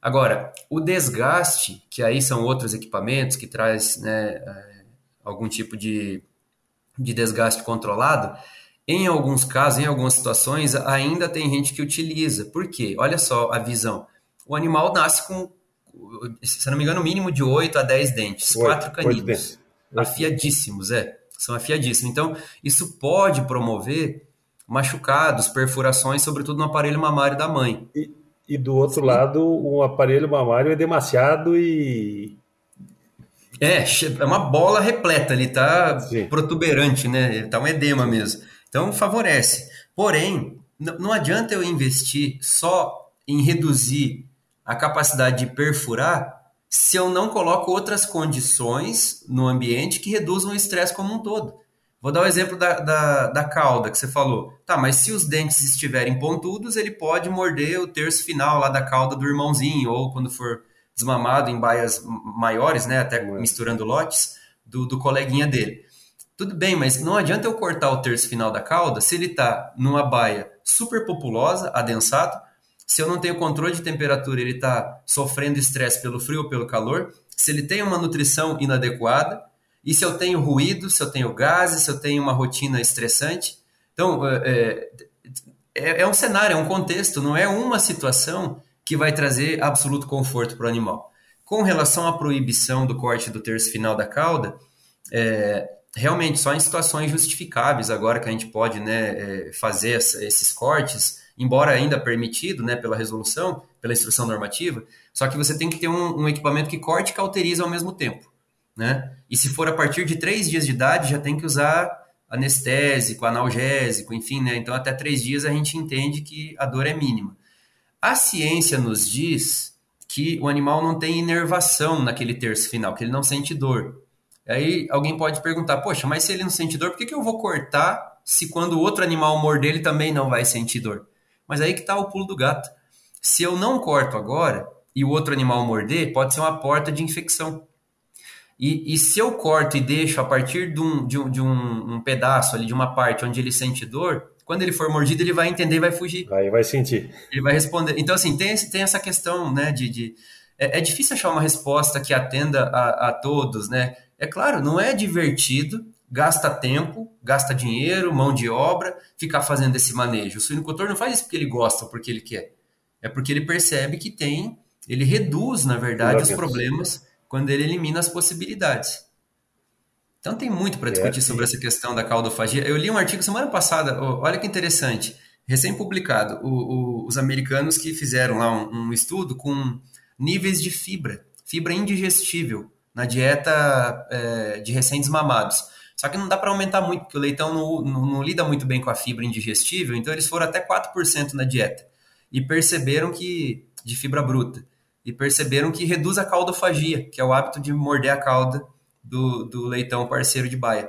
Agora, o desgaste, que aí são outros equipamentos que traz né, é, algum tipo de, de desgaste controlado, em alguns casos, em algumas situações, ainda tem gente que utiliza. Por quê? Olha só a visão. O animal nasce com se não me engano, mínimo de 8 a 10 dentes, oito, quatro caninos. Afiadíssimos, é. São afiadíssimos. Então, isso pode promover machucados, perfurações, sobretudo no aparelho mamário da mãe.
E, e do outro Sim. lado, o aparelho mamário é demasiado e.
É, é uma bola repleta, ele tá Sim. protuberante, né? Ele tá um edema mesmo. Então, favorece. Porém, não adianta eu investir só em reduzir a capacidade de perfurar se eu não coloco outras condições no ambiente que reduzam o estresse como um todo. Vou dar o um exemplo da, da, da, cauda que você falou. Tá, mas se os dentes estiverem pontudos, ele pode morder o terço final lá da cauda do irmãozinho, ou quando for desmamado em baias maiores, né, até misturando lotes, do, do coleguinha dele. Tudo bem, mas não adianta eu cortar o terço final da cauda se ele está numa baia super populosa, adensado, se eu não tenho controle de temperatura, ele está sofrendo estresse pelo frio ou pelo calor, se ele tem uma nutrição inadequada, e se eu tenho ruído, se eu tenho gases, se eu tenho uma rotina estressante. Então, é, é, é um cenário, é um contexto, não é uma situação que vai trazer absoluto conforto para o animal. Com relação à proibição do corte do terço final da cauda, é, realmente só em situações justificáveis agora que a gente pode né, fazer esses cortes, embora ainda permitido né, pela resolução, pela instrução normativa, só que você tem que ter um, um equipamento que corte e cauteriza ao mesmo tempo. Né? E se for a partir de três dias de idade, já tem que usar anestésico, analgésico, enfim, né? Então, até três dias a gente entende que a dor é mínima. A ciência nos diz que o animal não tem inervação naquele terço final, que ele não sente dor. Aí alguém pode perguntar, poxa, mas se ele não sente dor, por que, que eu vou cortar se quando o outro animal morder ele também não vai sentir dor? Mas aí que está o pulo do gato. Se eu não corto agora e o outro animal morder, pode ser uma porta de infecção. E, e se eu corto e deixo a partir de, um, de, um, de um, um, pedaço ali, de uma parte onde ele sente dor, quando ele for mordido, ele vai entender e vai fugir.
Aí vai sentir.
Ele vai responder. Então, assim, tem, tem essa questão, né, de... de é, é, difícil achar uma resposta que atenda a, a todos, né? É claro, não é divertido, gasta tempo, gasta dinheiro, mão de obra, ficar fazendo esse manejo. O suinocultor não faz isso porque ele gosta, porque ele quer. É porque ele percebe que tem, ele reduz, na verdade, os problemas quando ele elimina as possibilidades. Então tem muito para discutir é, sobre essa questão da caudofagia. Eu li um artigo semana passada, olha que interessante, recém-publicado, os americanos que fizeram lá um, um, estudo com níveis de fibra, fibra indigestível na dieta é, de recém desmamados. Só que não dá para aumentar muito, porque o leitão não, não, não, lida muito bem com a fibra indigestível, então eles foram até 4% na dieta. E perceberam que, de fibra bruta, e perceberam que reduz a caudofagia, que é o hábito de morder a cauda do, do leitão parceiro de baia.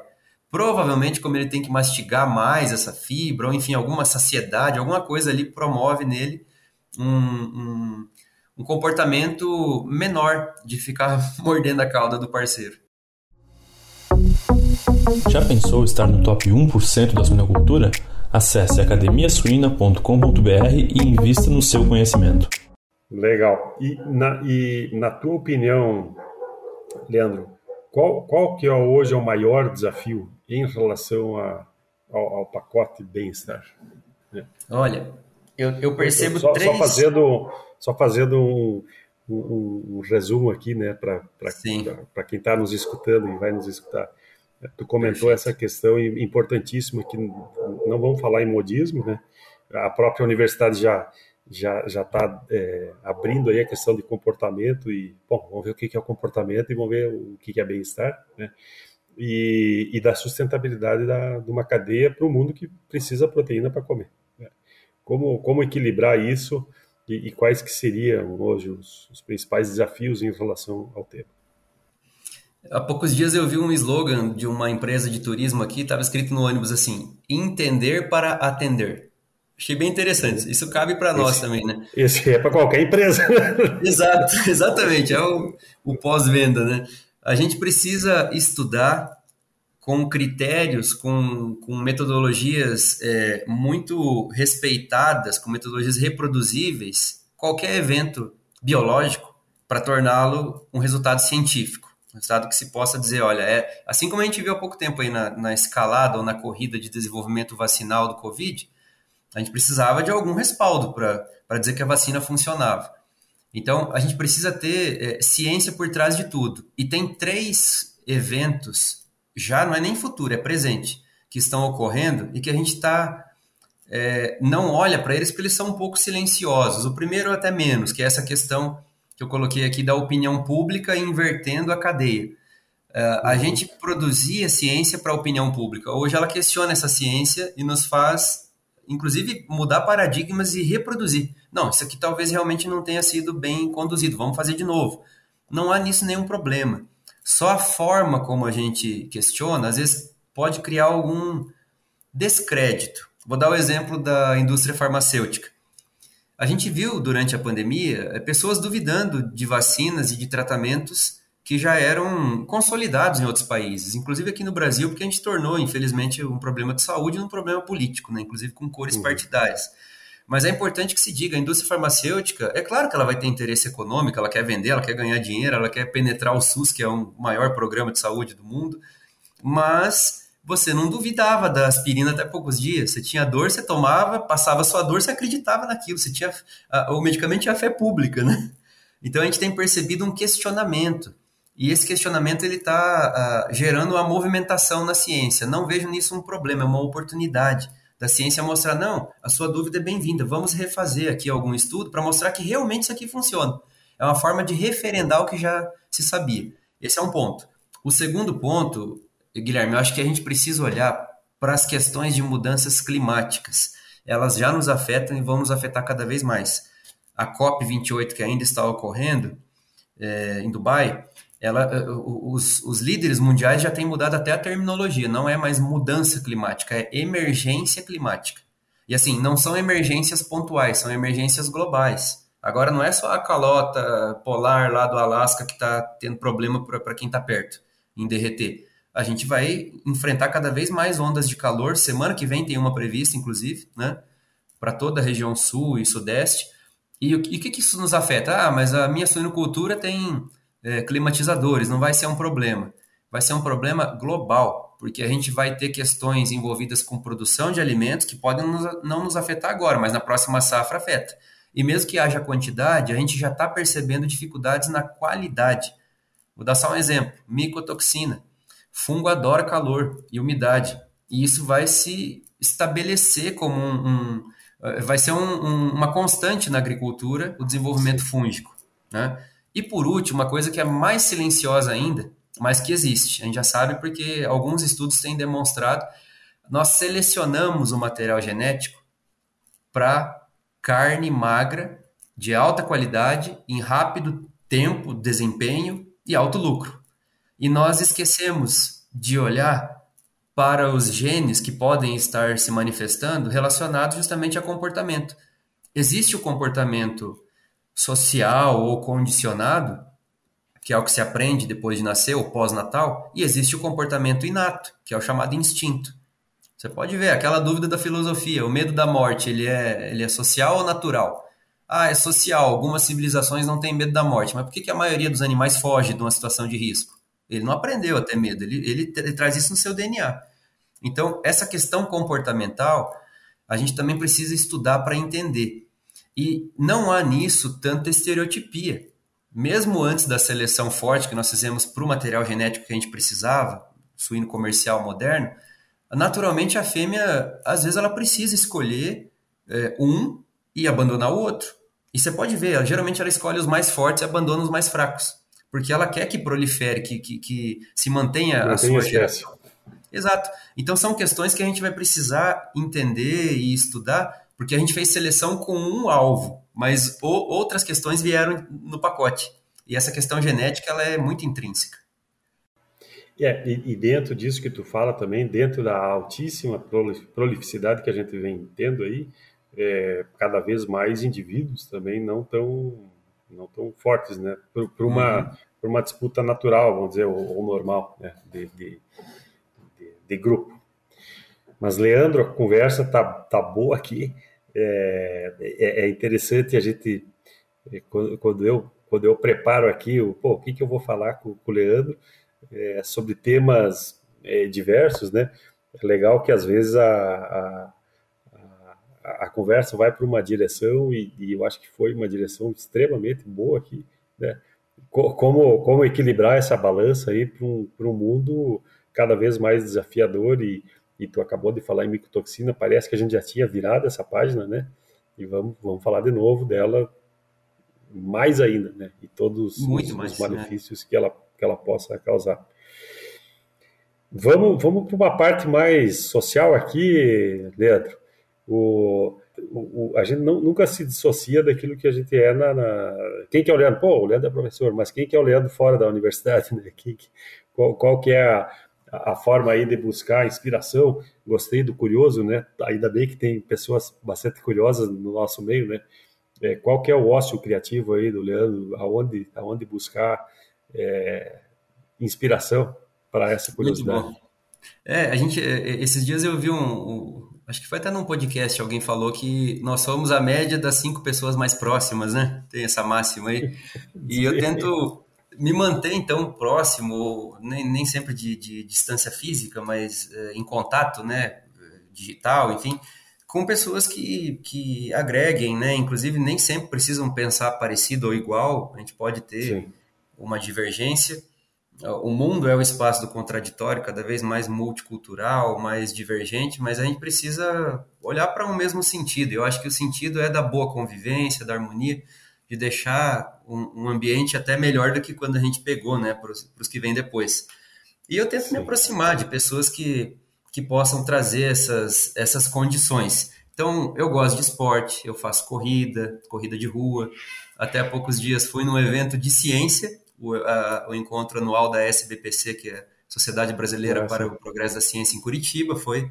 Provavelmente, como ele tem que mastigar mais essa fibra, ou enfim, alguma saciedade, alguma coisa ali promove nele um, um, um comportamento menor de ficar mordendo a cauda do parceiro.
Já pensou estar no top 1% da suinocultura? Acesse academiasuina.com.br e invista no seu conhecimento.
Legal. E na, e na tua opinião, Leandro, qual, qual que é hoje é o maior desafio em relação a, ao, ao pacote bem-estar?
Olha, eu, eu percebo
só,
três...
Só fazendo, só fazendo um, um, um resumo aqui, né, para quem está nos escutando e vai nos escutar. Tu comentou Perfeito. essa questão importantíssima que não vamos falar em modismo, né? A própria universidade já já já está é, abrindo aí a questão de comportamento e bom vamos ver o que é o comportamento e vamos ver o que é bem-estar né e, e da sustentabilidade da, de uma cadeia para o mundo que precisa proteína para comer né? como como equilibrar isso e, e, quais que seriam hoje os, os principais desafios em relação ao tema
Há poucos dias eu vi um slogan de uma empresa de turismo aqui, estava escrito no ônibus assim: entender para atender. Achei bem interessante. Isso cabe para nós também, né?
Esse é para qualquer empresa.
Exato, exatamente. É o, o pós-venda, né? A gente precisa estudar com critérios, com, com metodologias é, muito respeitadas, com metodologias reproduzíveis, qualquer evento biológico para torná-lo um resultado científico. Resultado que se possa dizer, olha, é assim como a gente viu há pouco tempo aí na, na escalada ou na corrida de desenvolvimento vacinal do Covid, a gente precisava de algum respaldo para dizer que a vacina funcionava. Então, a gente precisa ter é, ciência por trás de tudo. E tem três eventos, já não é nem futuro, é presente, que estão ocorrendo e que a gente está. É, não olha para eles porque eles são um pouco silenciosos. O primeiro, até menos, que é essa questão que eu coloquei aqui da opinião pública invertendo a cadeia. Uh, a uhum. gente produzia ciência para a opinião pública. Hoje ela questiona essa ciência e nos faz inclusive mudar paradigmas e reproduzir. Não, isso aqui talvez realmente não tenha sido bem conduzido, vamos fazer de novo. Não há nisso nenhum problema. Só a forma como a gente questiona, às vezes, pode criar algum descrédito. Vou dar o exemplo da indústria farmacêutica. A gente viu durante a pandemia eh, pessoas duvidando de vacinas e de tratamentos que já eram consolidados em outros países, inclusive aqui no Brasil, porque a gente tornou, infelizmente, um problema de saúde num problema político, né? inclusive com cores uhum. partidárias. Mas é importante que se diga, a indústria farmacêutica, é claro que ela vai ter interesse econômico, ela quer vender, ela quer ganhar dinheiro, ela quer penetrar o SUS, que é o maior programa de saúde do mundo, mas você não duvidava da aspirina até poucos dias. Você tinha dor, você tomava, passava sua dor, você acreditava naquilo. Você tinha a, o medicamento tinha fé pública, né? Então a gente tem percebido um questionamento. E esse questionamento ele está gerando uma movimentação na ciência. Não vejo nisso um problema, é uma oportunidade da ciência mostrar não, a sua dúvida é bem-vinda. Vamos refazer aqui algum estudo para mostrar que realmente isso aqui funciona. É uma forma de referendar o que já se sabia. Esse é um ponto. O segundo ponto, Guilherme, eu acho que a gente precisa olhar para as questões de mudanças climáticas. Elas já nos afetam e vão nos afetar cada vez mais. A COP28 que ainda está ocorrendo é, em Dubai, ela, eh, os, os líderes mundiais já têm mudado até a terminologia, não é mais mudança climática, é emergência climática. E assim, não são emergências pontuais, são emergências globais. Agora não é só a calota polar lá do Alasca que está tendo problema para quem está perto em derreter. A gente vai enfrentar cada vez mais ondas de calor. Semana que vem tem uma prevista, inclusive, né? Para toda a região sul e sudeste. E o que, que isso nos afeta? Ah, mas a minha suinocultura tem é, climatizadores, não vai ser um problema. Vai ser um problema global, porque a gente vai ter questões envolvidas com produção de alimentos que podem nos, não nos afetar agora, mas na próxima safra afeta. E mesmo que haja quantidade, a gente já está percebendo dificuldades na qualidade. Vou dar só um exemplo: micotoxina. Fungo adora calor e umidade. E isso vai se estabelecer como um. um vai ser um, um, uma constante na agricultura, o desenvolvimento fúngico. Né? E por último, uma coisa que é mais silenciosa ainda, mas que existe. A gente já sabe porque alguns estudos têm demonstrado. Nós selecionamos o material genético para carne magra, de alta qualidade, em rápido tempo, desempenho e alto lucro. E nós esquecemos de olhar para os genes que podem estar se manifestando relacionados justamente a comportamento. Existe o comportamento social ou condicionado, que é o que se aprende depois de nascer ou pós-natal, e existe o comportamento inato, que é o chamado instinto. Você pode ver aquela dúvida da filosofia, o medo da morte, ele é, ele é social ou natural? Ah, é social. Algumas civilizações não têm medo da morte, mas por que, que a maioria dos animais foge de uma situação de risco? Ele não aprendeu a ter medo, ele, ele, ele traz isso no seu DNA. Então, essa questão comportamental, a gente também precisa estudar para entender. E não há nisso tanta estereotipia. Mesmo antes da seleção forte que nós fizemos para o material genético que a gente precisava, suíno comercial moderno, naturalmente a fêmea, às vezes, ela precisa escolher é, um e abandonar o outro. E você pode ver, ela, geralmente ela escolhe os mais fortes e abandona os mais fracos. Porque ela quer que prolifere, que, que, que se mantenha a sua geração. Exato. Então são questões que a gente vai precisar entender e estudar porque a gente fez seleção com um alvo, mas outras questões vieram no pacote. E essa questão genética ela é muito intrínseca.
É, e, e, dentro disso que tu fala também, dentro da altíssima prolificidade que a gente vem tendo aí, é, cada vez mais indivíduos também não tão não tão fortes, né? Para uma uhum. por uma disputa natural, vamos dizer, ou, ou normal, né? De, de, de, de, grupo. Mas Leandro, a conversa tá tá boa aqui. É, é, é, interessante a gente, é, quando eu, quando eu preparo aqui, o, pô, o que, que eu vou falar com, com o Leandro é, sobre temas é, diversos, né? É legal que às vezes a, a, a, a conversa vai para uma direção e, e, eu acho que foi uma direção extremamente boa aqui, né? Como, como equilibrar essa balança aí para um, um mundo cada vez mais desafiador e, e tu acabou de falar em micotoxina, parece que a gente já tinha virado essa página, né? E vamos, vamos falar de novo dela mais ainda, né? E todos os, mais, os né? malefícios né? que, ela, que ela possa causar. Vamos, vamos para uma parte mais social aqui, Leandro. O, o, a gente não, nunca se dissocia daquilo que a gente é na, na, Quem que é o Leandro? Pô, o Leandro é professor, mas quem que é o Leandro fora da universidade? Né? Quem, qual, qual que é a, a forma aí de buscar inspiração. Gostei do curioso, né? Ainda bem que tem pessoas bastante curiosas no nosso meio, né? É, qual que é o ócio criativo aí do Leandro? Aonde, aonde buscar é, inspiração para essa curiosidade?
É, a gente, é, é, esses dias eu vi um, um, acho que foi até num podcast, alguém falou que nós somos a média das cinco pessoas mais próximas, né? Tem essa máxima aí. E eu tento me manter então próximo, nem, nem sempre de, de distância física, mas é, em contato, né, digital, enfim, com pessoas que, que agreguem, né, inclusive nem sempre precisam pensar parecido ou igual, a gente pode ter Sim. uma divergência. O mundo é o espaço do contraditório, cada vez mais multicultural, mais divergente, mas a gente precisa olhar para um mesmo sentido. Eu acho que o sentido é da boa convivência, da harmonia de deixar um, um, ambiente até melhor do que quando a gente pegou, né, para os que vêm depois. E eu tento Sim. me aproximar de pessoas que, que possam trazer essas, essas condições. Então, eu gosto de esporte, eu faço corrida, corrida de rua. Até há poucos dias fui num evento de ciência o, a, o encontro anual da SBPC, que é Sociedade Brasileira Nossa. para o Progresso da Ciência em Curitiba, foi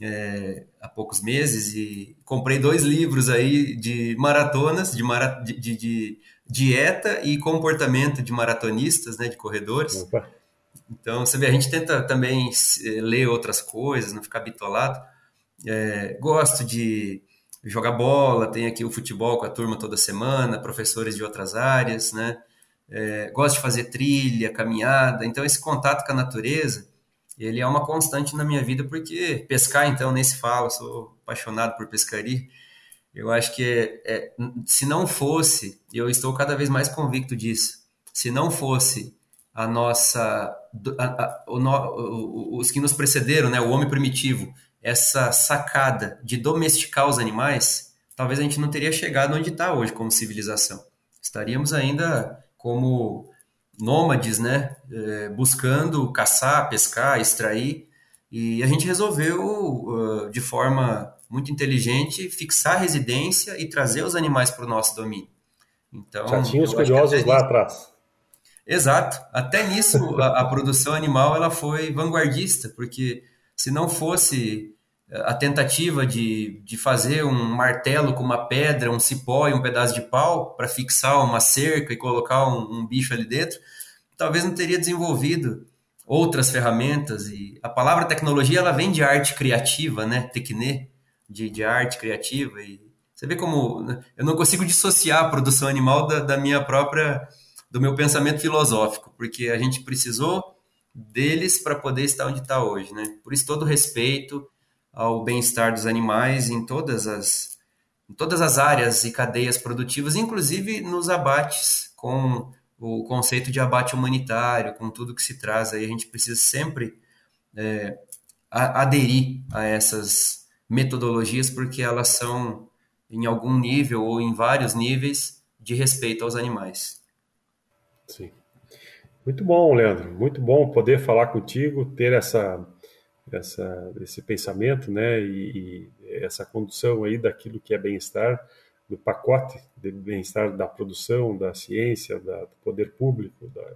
é, há poucos meses e comprei dois livros aí de maratonas, de, mara, de, de, de dieta e comportamento de maratonistas, né, de corredores. Opa. Então, você vê, a gente tenta também ler outras coisas, não ficar bitolado. É, gosto de jogar bola, tem aqui o futebol com a turma toda semana, professores de outras áreas, né? É, gosto de fazer trilha, caminhada. Então, esse contato com a natureza, ele é uma constante na minha vida, porque pescar, então, nem se fala, sou apaixonado por pescaria. Eu acho que é, é, se não fosse, eu estou cada vez mais convicto disso, se não fosse a nossa, a, a, o, os que nos precederam, né, o homem primitivo, essa sacada de domesticar os animais, talvez a gente não teria chegado onde está hoje como civilização. Estaríamos ainda como nômades, né, é, buscando caçar, pescar, extrair, e a gente resolveu, uh, de forma muito inteligente, fixar residência e trazer os animais para o nosso domínio.
Então, Já tinha os curiosos lá atrás.
Exato. Até nisso, a, a, produção animal ela foi vanguardista, porque se não fosse a tentativa de, de fazer um martelo com uma pedra, um cipó e um pedaço de pau para fixar uma cerca e colocar um, um, bicho ali dentro, talvez não teria desenvolvido outras ferramentas. E a palavra tecnologia ela vem de arte criativa, né? Tecne, de, de arte criativa. E você vê como né, eu não consigo dissociar a produção animal da, da minha própria do meu pensamento filosófico, porque a gente precisou deles para poder estar onde está hoje, né? Por isso todo respeito ao bem-estar dos animais em todas as em todas as áreas e cadeias produtivas, inclusive nos abates com o conceito de abate humanitário, com tudo que se traz aí, a gente precisa sempre é, aderir a essas metodologias porque elas são em algum nível ou em vários níveis de respeito aos animais.
Sim. Muito bom, Leandro. Muito bom poder falar contigo, ter essa, essa esse pensamento, né, e, e essa condução aí daquilo que é bem-estar, do pacote de bem-estar da produção, da ciência, da, do poder público, da,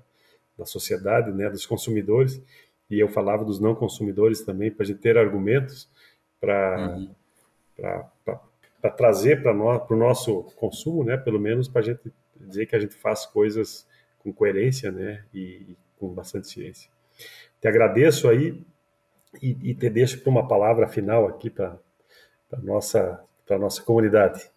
da sociedade, né, dos consumidores. E eu falava dos não consumidores também, para a gente ter argumentos para uhum. para trazer para o nosso consumo, né, pelo menos para a gente dizer que a gente faz coisas com coerência, né, e, e com bastante ciência. Te agradeço aí e, e te deixo para uma palavra final aqui para a nossa, nossa comunidade.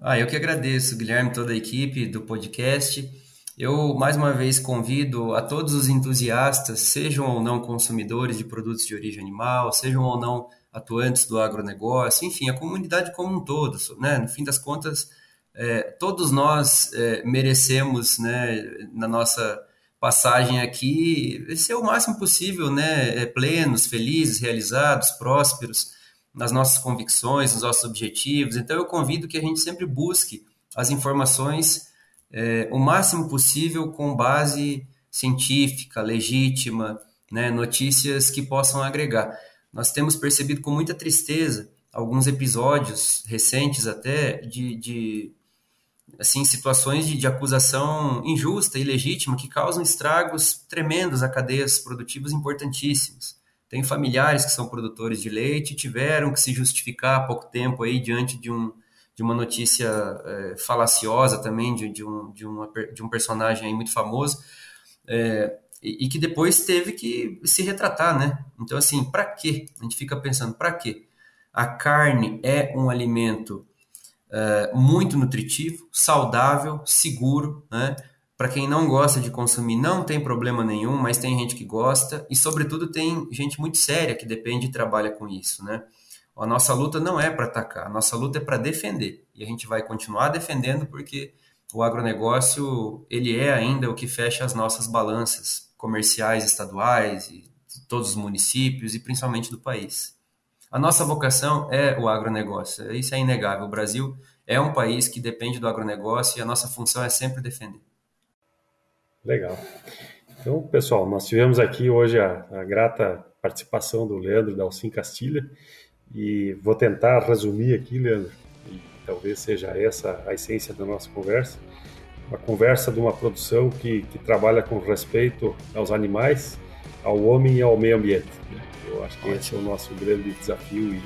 Ah, eu que agradeço, Guilherme, toda a equipe do podcast. Eu, mais uma vez, convido a todos os entusiastas, sejam ou não consumidores de produtos de origem animal, sejam ou não atuantes do agronegócio, enfim, a comunidade como um todo. Né? No fim das contas, é, todos nós é, merecemos, né, na nossa passagem aqui, ser o máximo possível, né, é, plenos, felizes, realizados, prósperos nas nossas convicções, nos nossos objetivos. Então, eu convido que a gente sempre busque as informações é, o máximo possível com base científica, legítima, né, notícias que possam agregar. Nós temos percebido com muita tristeza alguns episódios recentes até de, de assim situações de, de, acusação injusta e legítima que causam estragos tremendos a cadeias produtivas importantíssimas. Tem familiares que são produtores de leite tiveram que se justificar há pouco tempo aí diante de, um, de uma notícia é, falaciosa também de, de, um, de, uma, de um personagem aí muito famoso é, e, e, que depois teve que se retratar, né? Então assim, para quê? A gente fica pensando, para quê? A carne é um alimento é, muito nutritivo, saudável, seguro, né? Para quem não gosta de consumir, não tem problema nenhum, mas tem gente que gosta e, sobretudo, tem gente muito séria que depende e trabalha com isso, né? A nossa luta não é para atacar, a nossa luta é para defender. E a gente vai continuar defendendo porque o agronegócio, ele é ainda o que fecha as nossas balanças comerciais estaduais e todos os municípios e principalmente do país. A nossa vocação é o agronegócio, isso é inegável. O Brasil é um país que depende do agronegócio e a nossa função é sempre defender.
Legal. Então, pessoal, nós tivemos aqui hoje a, a grata participação do Leandro da Alcim Castilha e vou tentar resumir aqui, Leandro, e talvez seja essa a essência da nossa conversa. uma conversa de uma produção que, que trabalha com respeito aos animais, ao homem e ao meio ambiente. Eu acho que Ótimo. esse é o nosso grande desafio e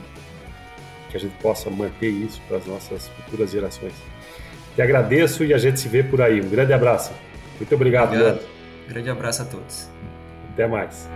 que a gente possa manter isso para as nossas futuras gerações. Te agradeço e a gente se vê por aí. Um grande abraço. Muito obrigado, obrigado.
Grande abraço a todos.
Até mais.